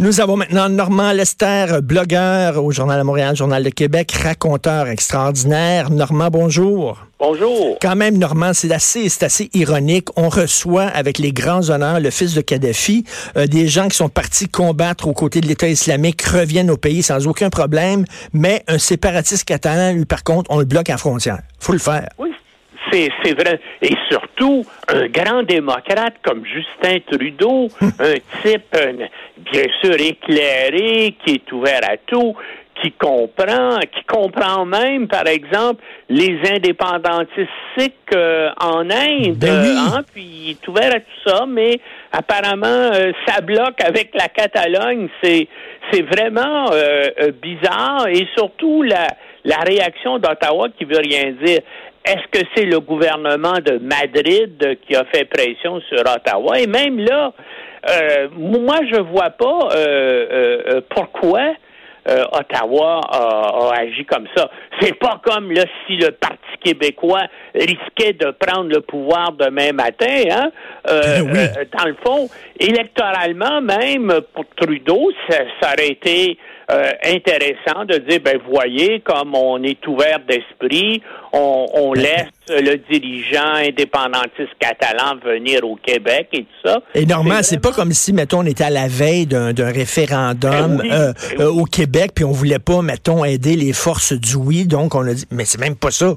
Nous avons maintenant Normand Lester, blogueur au Journal de Montréal, Journal de Québec, raconteur extraordinaire. Normand, bonjour. Bonjour. Quand même, Normand, c'est assez, c'est assez ironique. On reçoit avec les grands honneurs le fils de Kadhafi, euh, des gens qui sont partis combattre aux côtés de l'État islamique reviennent au pays sans aucun problème, mais un séparatiste catalan, lui, par contre, on le bloque à la frontière. Faut le faire. Oui, c'est, vrai. Et surtout, un grand démocrate comme Justin Trudeau, un type, euh, bien sûr, éclairé, qui est ouvert à tout, qui comprend, qui comprend même, par exemple, les indépendantistes sikhs euh, en Inde, Ben oui. hein, puis il est ouvert à tout ça, mais apparemment, euh, ça bloque avec la Catalogne. C'est, c'est vraiment euh, bizarre et surtout la, la réaction d'Ottawa qui veut rien dire. Est-ce que c'est le gouvernement de Madrid qui a fait pression sur Ottawa? Et même là, euh, moi, je vois pas euh, euh, euh, pourquoi euh, Ottawa a, a agi comme ça. C'est pas comme là si le Parti québécois risquait de prendre le pouvoir demain matin. Hein? Euh, oui. euh, dans le fond, électoralement même pour Trudeau, ça, ça aurait été euh, intéressant de dire, ben voyez, comme on est ouvert d'esprit, on, on Ben, laisse le dirigeant indépendantiste catalan venir au Québec et tout ça. Et Normand, c'est pas comme si, mettons, on était à la veille d'un, référendum Ben oui, euh, ben euh, au Québec, puis on voulait pas, mettons, aider les forces du oui, donc on a dit, mais c'est même pas ça.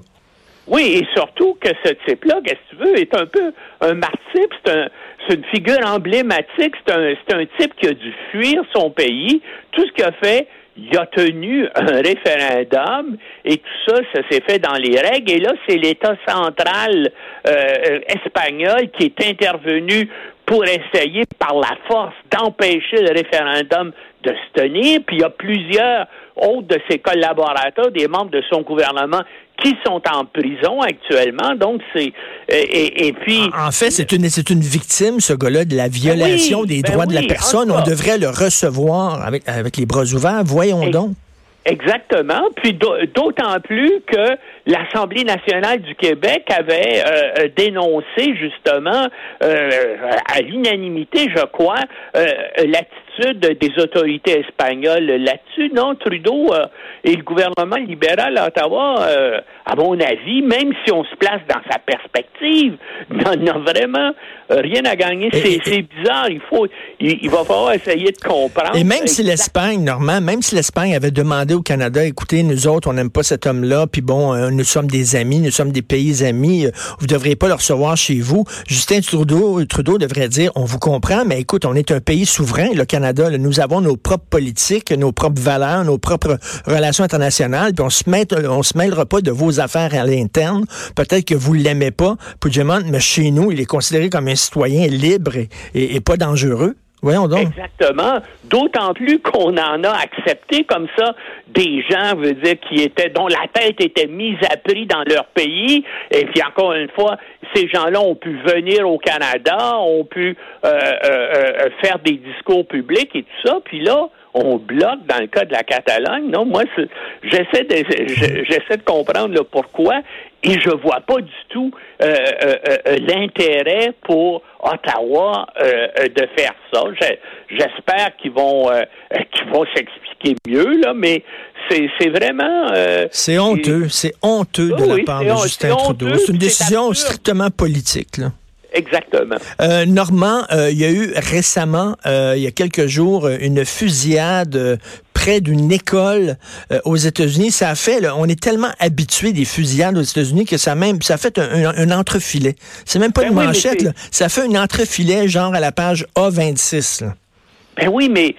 Oui, et surtout que ce type-là, qu'est-ce que tu veux, est un peu un martyr, c'est un, une figure emblématique, c'est un, un type qui a dû fuir son pays. Tout ce qu'il a fait, il a tenu un référendum et tout ça, ça s'est fait dans les règles. Et là, c'est l'État central euh, espagnol qui est intervenu pour essayer par la force d'empêcher le référendum de se tenir. Puis il y a plusieurs autres de ses collaborateurs, des membres de son gouvernement, qui sont en prison actuellement. Donc c'est et, et- puis En fait, c'est une, c'est une victime, ce gars-là, de la violation oui, des ben droits de la personne. On devrait le recevoir avec, avec les bras ouverts. Voyons Et- donc. Exactement. Puis d'au- d'autant plus que l'Assemblée nationale du Québec avait euh, euh, dénoncé justement euh, à l'unanimité, je crois, euh, l'attitude des autorités espagnoles là-dessus. Non, Trudeau euh, et le gouvernement libéral à Ottawa, euh, à mon avis, même si on se place dans sa perspective, n'en a vraiment rien à gagner. C'est bizarre. Il faut, il, il va falloir essayer de comprendre. Et même si l'Espagne, Normand, même si l'Espagne avait demandé au Canada, écoutez, nous autres, on n'aime pas cet homme-là, puis bon, euh, nous sommes des amis, nous sommes des pays amis, euh, vous devriez pas le recevoir chez vous. Justin Trudeau, Trudeau devrait dire, on vous comprend, mais écoute, on est un pays souverain, le Canada, nous avons nos propres politiques, nos propres valeurs, nos propres relations internationales, puis on se met, se mêlera pas de vos affaires à l'interne. Peut-être que vous l'aimez pas, Puigdemont, mais chez nous, il est considéré comme un citoyen libre et pas dangereux. Voyons donc. Exactement. D'autant plus qu'on en a accepté comme ça des gens, veut dire, qui étaient dont la tête était mise à prix dans leur pays. Et puis encore une fois, ces gens-là ont pu venir au Canada, ont pu euh, euh, euh, faire des discours publics et tout ça. Puis là, on bloque dans le cas de la Catalogne. Non, moi, j'essaie de je- j'essaie de comprendre le pourquoi et je vois pas du tout euh, euh, euh, l'intérêt pour Ottawa de faire ça. Je- J'espère qu'ils vont qu'ils vont s'expliquer mieux là, mais c'est vraiment C'est honteux, c'est honteux de Oui, la part de Justin Trudeau. C'est une décision strictement politique. Là. exactement. Euh, Normand, euh, il y a eu récemment, euh, il y a quelques jours, une fusillade près d'une école euh, aux États-Unis. Ça a fait, là, on est tellement habitué des fusillades aux États-Unis que ça même, ça a fait un, un- un entrefilet. C'est même pas Ben une oui, manchette, là. ça fait un entrefilet genre à la page A26. là. Ben oui, mais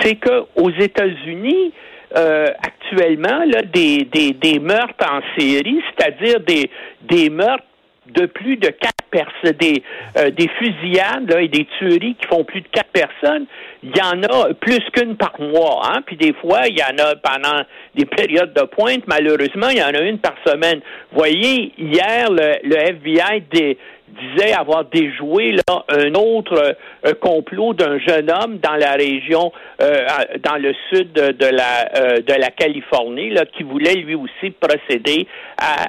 c'est que aux États-Unis, euh, actuellement, là, des, des, des meurtres en série, c'est-à-dire des, des meurtres de plus de quatre personnes, des, euh, des fusillades là, et des tueries qui font plus de quatre personnes, il y en a plus qu'une par mois. Hein? Puis des fois, il y en a pendant des périodes de pointe. Malheureusement, il y en a une par semaine. Voyez, hier, le, le FBI des disait avoir déjoué là, un autre euh, complot d'un jeune homme dans la région, euh, dans le sud de, la euh, de la Californie, là, qui voulait lui aussi procéder à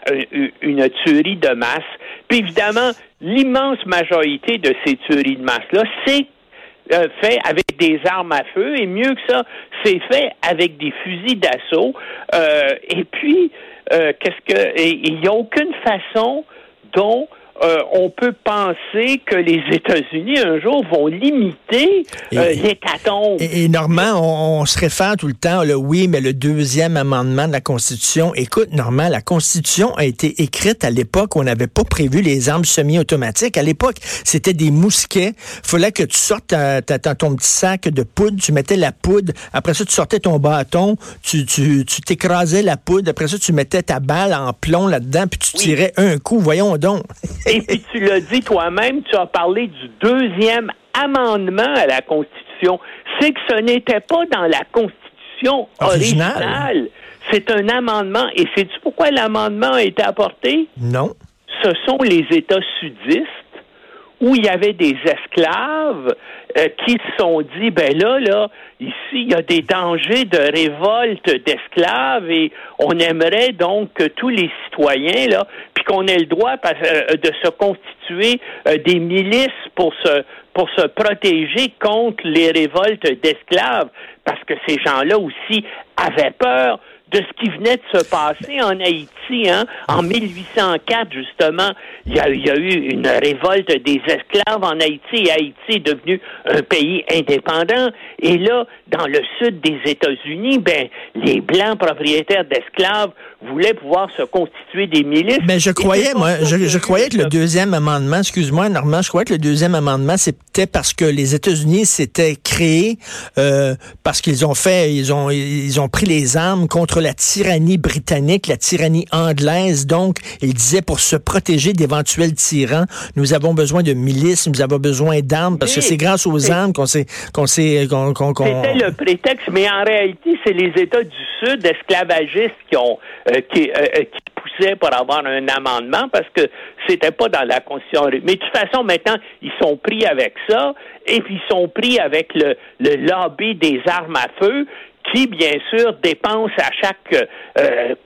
une tuerie de masse. Puis évidemment, l'immense majorité de ces tueries de masse là, c'est fait avec des armes à feu et mieux que ça, c'est fait avec des fusils d'assaut. et puis, qu'est-ce que il n'y a aucune façon dont euh, on peut penser que les États-Unis un jour vont limiter euh, l'hécatombe. Et, et, Normand, on, se réfère tout le temps, le oui, mais le deuxième amendement de la Constitution. Écoute, Normand, la Constitution a été écrite à l'époque où on n'avait pas prévu les armes semi-automatiques. À l'époque, c'était des mousquets. Fallait que tu sortes ton petit sac de poudre, tu mettais la poudre. Après ça, tu sortais ton bâton, tu, tu, tu t'écrasais la poudre. Après ça, tu mettais ta balle en plomb là-dedans, puis tu tirais un coup. Voyons donc. Et puis tu l'as dit toi-même, tu as parlé du deuxième amendement à la Constitution. C'est que ce n'était pas dans la Constitution originale. C'est un amendement. Et sais-tu pourquoi l'amendement a été apporté? Non. Ce sont les États sudistes où il y avait des esclaves euh, qui se sont dit, ben là, là, ici, il y a des dangers de révolte d'esclaves et on aimerait donc que tous les citoyens, là, puis qu'on ait le droit euh, de se constituer euh, des milices pour se pour se protéger contre les révoltes d'esclaves, parce que ces gens-là aussi avaient peur de ce qui venait de se passer en Haïti. Hein? En 1804, justement, il y, a, il y a eu une révolte des esclaves en Haïti et Haïti est devenu un pays indépendant. Et là, dans le sud des États-Unis, ben, les Blancs propriétaires d'esclaves voulaient pouvoir se constituer des milices. Mais je croyais, moi, je, croyais que le deuxième amendement, excuse-moi, Normand, je croyais que le deuxième amendement, c'était parce que les États-Unis s'étaient créés euh, parce qu'ils ont fait, ils ont, ils ont pris les armes contre la tyrannie britannique, la tyrannie anglaise. Donc, ils disaient pour se protéger d'éventuels tyrans, nous avons besoin de milices, nous avons besoin d'armes parce que c'est grâce aux armes qu'on s'est, qu'on s'est, qu'on, C'était le prétexte, mais en réalité, c'est les États du Sud esclavagistes qui ont euh, qui, euh, euh, qui poussaient pour avoir un amendement parce que c'était pas dans la Constitution. Mais de toute façon, maintenant, ils sont pris avec ça et puis ils sont pris avec le, le lobby des armes à feu qui, bien sûr, dépense à chaque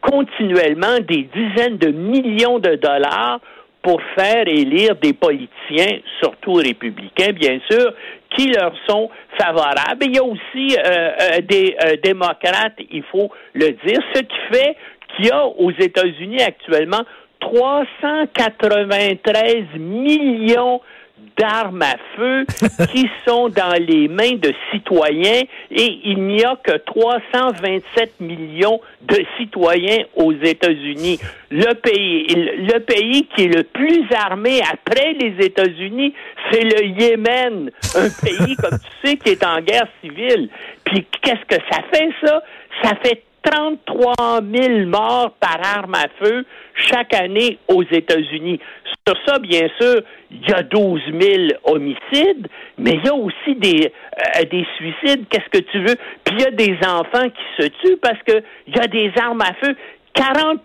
continuellement des dizaines de millions de dollars pour faire élire des politiciens, surtout républicains, bien sûr, qui leur sont favorables. il y a aussi des démocrates, il faut le dire, ce qui fait qu'il y a aux États-Unis actuellement 393 millions d'armes à feu qui sont dans les mains de citoyens et il n'y a que 327 millions de citoyens aux États-Unis. Le pays, le pays qui est le plus armé après les États-Unis, c'est le Yémen, un pays, comme tu sais, qui est en guerre civile. Puis qu'est-ce que ça fait, ça? Ça fait 33 000 morts par arme à feu chaque année aux États-Unis. Sur ça, bien sûr, il y a 12 000 homicides, mais il y a aussi des, euh, des suicides. Qu'est-ce que tu veux? Puis il y a des enfants qui se tuent parce qu'il y a des armes à feu. 40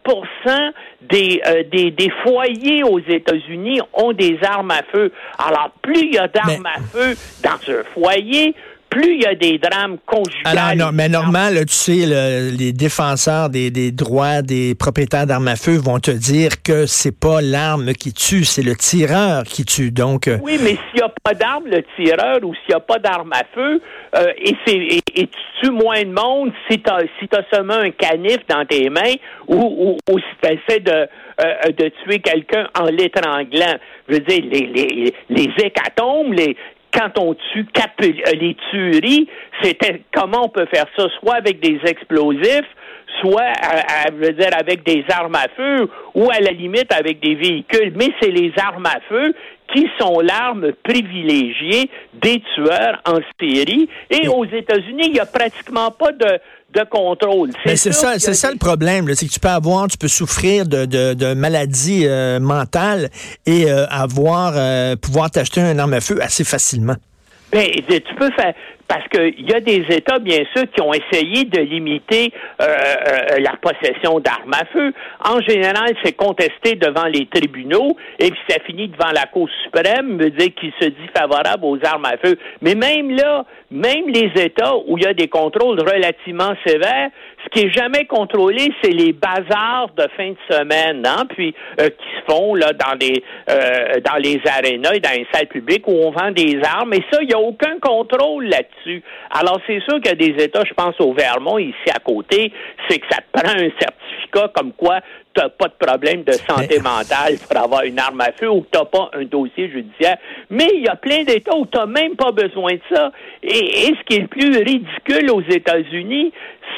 des, euh, des, des, foyers aux États-Unis ont des armes à feu. Alors, plus il y a d'armes à feu dans un foyer, plus il y a des drames conjugaux. Alors, non, mais normal, tu sais, les défenseurs des, des, droits des propriétaires d'armes à feu vont te dire que c'est pas l'arme qui tue, c'est le tireur qui tue. Donc, euh, oui, mais s'il n'y a pas d'arme, le tireur, ou s'il n'y a pas d'arme à feu, euh, et, et, et, tu tues moins de monde si tu as, si as seulement un canif dans tes mains, ou, ou, si tu essaies de, euh, de tuer quelqu'un en l'étranglant. Je veux dire, les, les, les hécatombes, les, quand on tue euh, les tueries, c'était comment on peut faire ça, soit avec des explosifs, soit à, veut dire avec des armes à feu ou à la limite avec des véhicules, mais c'est les armes à feu qui sont l'arme privilégiée des tueurs en série. Et aux États-Unis, il n'y a pratiquement pas de, de contrôle. C'est ça, c'est ça le problème, c'est que tu peux avoir, tu peux souffrir de, de, de maladies euh, mentales et euh, avoir euh, pouvoir t'acheter un arme à feu assez facilement. Ben, tu peux faire parce qu'il y a des États, bien sûr, qui ont essayé de limiter euh, euh, la possession d'armes à feu. En général, c'est contesté devant les tribunaux et puis ça finit devant la Cour suprême, veut dire qu'il se dit favorable aux armes à feu. Mais même là, même les États où il y a des contrôles relativement sévères, ce qui est jamais contrôlé, c'est les bazars de fin de semaine, hein, puis euh, qui se font là dans les dans les arénas et dans les salles publiques où on vend des armes. Et ça, il n'y a aucun contrôle là-dessus. Alors, c'est sûr qu'il y a des États, je pense au Vermont, ici à côté, c'est que ça te prend un certificat comme quoi tu n'as pas de problème de santé mentale pour avoir une arme à feu ou que tu n'as pas un dossier judiciaire. Mais il y a plein d'États où tu n'as même pas besoin de ça. Et, ce qui est le plus ridicule aux États-Unis,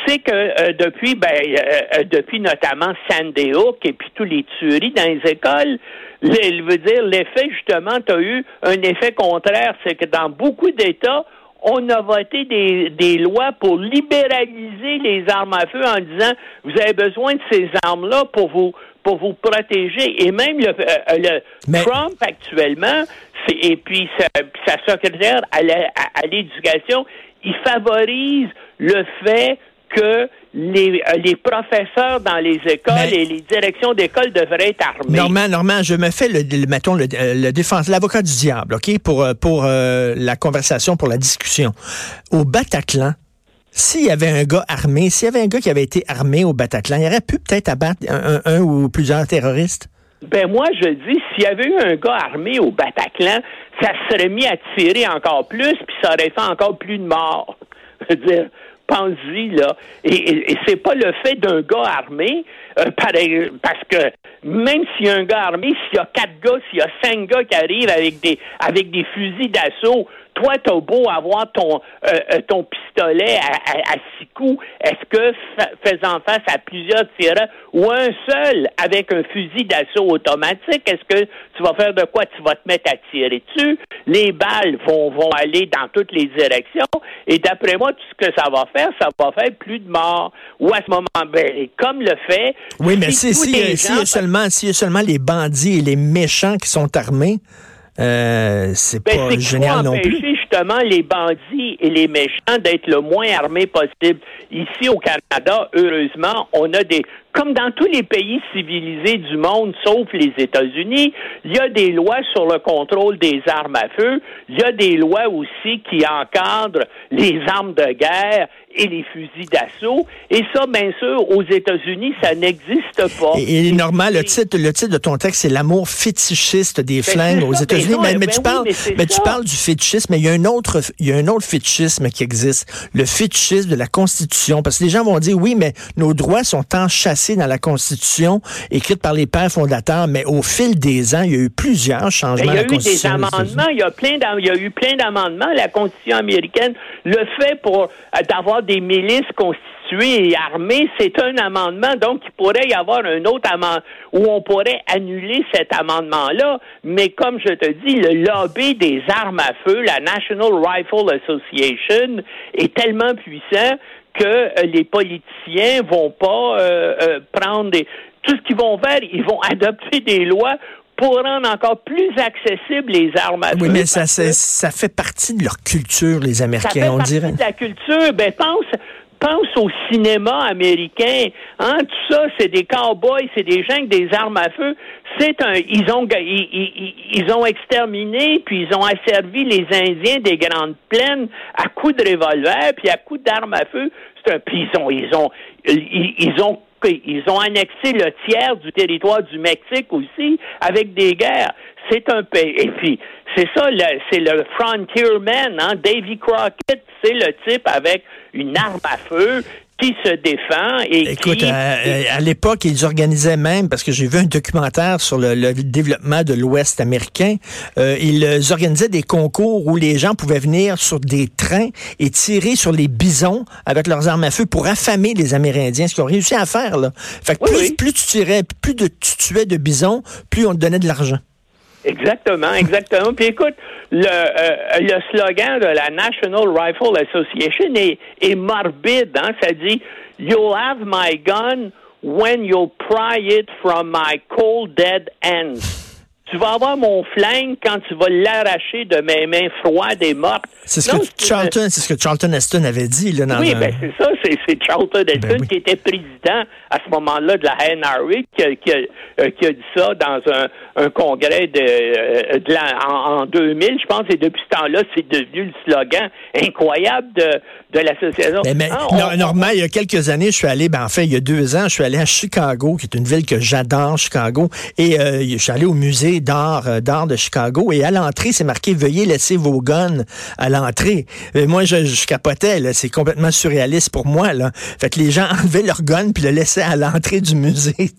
c'est que euh, depuis, ben, euh, euh, depuis notamment Sandy Hook et puis tous les tueries dans les écoles, je veut dire, l'effet, justement, tu as eu un effet contraire, c'est que dans beaucoup d'États, on a voté des, des, lois pour libéraliser les armes à feu en disant vous avez besoin de ces armes-là pour vous pour vous protéger. Et même le, euh, le Trump actuellement, et puis sa, sa secrétaire à l'éducation, il favorise le fait que les, euh, les professeurs dans les écoles et les directions d'école devraient être armés. Normand, Normand, je me fais le, mettons le, euh, le défense, l'avocat du diable, ok, pour euh, pour la conversation, pour la discussion. Au Bataclan, s'il y avait un gars armé, s'il y avait un gars qui avait été armé au Bataclan, il aurait pu peut-être abattre un, un, ou plusieurs terroristes? Ben moi, je dis, s'il y avait eu un gars armé au Bataclan, ça serait mis à tirer encore plus, puis ça aurait fait encore plus de morts. Je veux dire, pense-y, là. Et, c'est pas le fait d'un gars armé, euh, parce que même s'il y a un gars armé, s'il y a quatre gars, s'il y a cinq gars qui arrivent avec des avec des fusils d'assaut, toi, t'as beau avoir ton euh, euh, ton pistolet à, six coups, est-ce que faisant face à plusieurs tireurs ou un seul avec un fusil d'assaut automatique, est-ce que tu vas faire de quoi? Tu vas te mettre à tirer dessus? Les balles vont, vont aller dans toutes les directions. Et d'après moi, tout ce que ça va faire, ça va faire plus de morts. Ou à ce moment, ben, comme le fait. Oui, mais si, si, si, si, y a seulement, si y a seulement les bandits et les méchants qui sont armés, euh, c'est ben, pas génial non plus. justement les bandits et les méchants d'être le moins armés possible. Ici au Canada, heureusement, on a des comme dans tous les pays civilisés du monde, sauf les États-Unis, il y a des lois sur le contrôle des armes à feu. Il y a des lois aussi qui encadrent les armes de guerre et les fusils d'assaut. Et ça, bien sûr, aux États-Unis, ça n'existe pas. Et, normal, le titre, le titre de ton texte, c'est l'amour fétichiste des ben, flingues aux États-Unis. Mais, ben tu parles, mais, tu parles du fétichisme, mais il y a un autre, il y a un autre fétichisme qui existe. Le fétichisme de la Constitution. Parce que les gens vont dire, oui, mais nos droits sont dans la Constitution, écrite par les pères fondateurs, mais au fil des ans, il y a eu plusieurs changements. Il y a eu des amendements, il y a plein, il y a eu plein d'amendements. La Constitution américaine le fait pour euh, d'avoir des milices constituées et armées, c'est un amendement, donc il pourrait y avoir un autre amendement où on pourrait annuler cet amendement-là, mais comme je te dis, le lobby des armes à feu, la National Rifle Association, est tellement puissant que euh, les politiciens vont pas euh, prendre des tout ce qu'ils vont faire, ils vont adopter des lois pour rendre encore plus accessibles les armes à feu. Oui, mais ça, ça fait partie de leur culture, les Américains, ça fait on partie de la culture. Ben, pense, pense au cinéma américain. Hein, tout ça, c'est des cowboys, c'est des gens avec des armes à feu. C'est un, ils ont, ils, ont exterminé puis ils ont asservi les Indiens des Grandes Plaines à coups de revolver puis à coups d'armes à feu. C'est un, puis ils ont, ils ont, ils ont ils ont annexé le tiers du territoire du Mexique aussi avec des guerres. c'est un pays. Et puis, c'est ça, c'est le frontierman, hein? Davy Crockett, c'est le type avec une arme à feu qui se défend et Écoute, qui... à, à l'époque, ils organisaient même, parce que j'ai vu un documentaire sur le, le développement de l'Ouest américain, euh, ils organisaient des concours où les gens pouvaient venir sur des trains et tirer sur les bisons avec leurs armes à feu pour affamer les Amérindiens, ce qu'ils ont réussi à faire. Là. Fait que Oui, plus, oui. plus tu tirais, plus de, tu tuais de bisons, plus on te donnait de l'argent. Exactement, exactement. Puis écoute, le, euh, le slogan de la National Rifle Association est, est morbide. Hein? Ça dit You'll have my gun when you'll pry it from my cold dead hands. Tu vas avoir mon flingue quand tu vas l'arracher de mes mains froides et mortes. C'est ce, Non, que Charlton, c'est ce que Charlton Heston avait dit là, dans oui, un- ben c'est ça, c'est, c'est Charlton Heston Ben oui. qui était président à ce moment-là de la NRA qui, a- qui, a, euh, qui a dit ça dans un, un congrès de, euh, de la, en, en 2000, je pense, et depuis ce temps-là, c'est devenu le slogan incroyable de, de l'association. Mais, mais Ah, on- Nor- Normand, il y a quelques années, je suis allé, ben en fait, il y a deux ans, je suis allé à Chicago, qui est une ville que j'adore, Chicago, et euh, je suis allé au musée d'art euh, d'art de Chicago, et à l'entrée, c'est marqué Veuillez laisser vos guns à l'entrée. Moi, je, capotais, c'est complètement surréaliste pour moi. Là. Fait que les gens enlevaient leurs guns puis le laissaient à l'entrée du musée.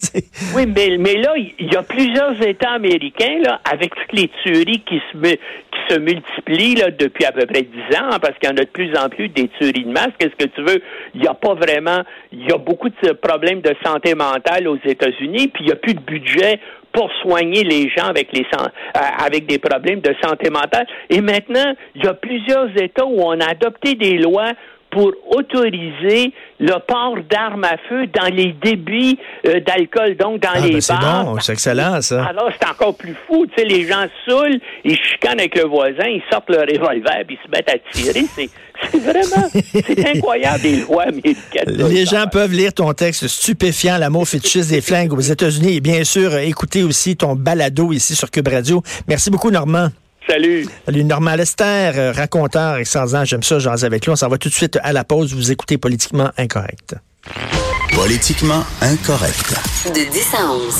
Oui, mais, mais là, il y a plusieurs États américains, là, avec toutes les tueries qui se, qui se multiplient là, depuis à peu près dix ans, parce qu'il y en a de plus en plus des tueries de masse. Qu'est-ce que tu veux? Il n'y a pas vraiment... Il y a beaucoup de problèmes de santé mentale aux États-Unis, puis il n'y a plus de budget pour soigner les gens avec les euh, avec des problèmes de santé mentale. Et maintenant, il y a plusieurs États où on a adopté des lois pour autoriser le port d'armes à feu dans les débits euh, d'alcool, donc dans Ah, les ben, c'est bars. bon, c'est excellent, ça. Alors, c'est encore plus fou. Tu sais, les gens saoulent, ils chicanent avec le voisin, ils sortent leur revolver, puis ils se mettent à tirer. C'est, c'est vraiment, c'est incroyable, les lois américaines. Les gens peuvent lire ton texte stupéfiant, l'amour fétichiste des flingues aux États-Unis, et bien sûr, écouter aussi ton balado ici sur Cube Radio. Merci beaucoup, Normand. Salut. Salut, Normand Lester, euh, raconteur extraordinaire. J'aime ça, j'en avec lui. On s'en va tout de suite à la pause. Vous écoutez Politiquement Incorrect. Politiquement incorrect. De 10 à 11.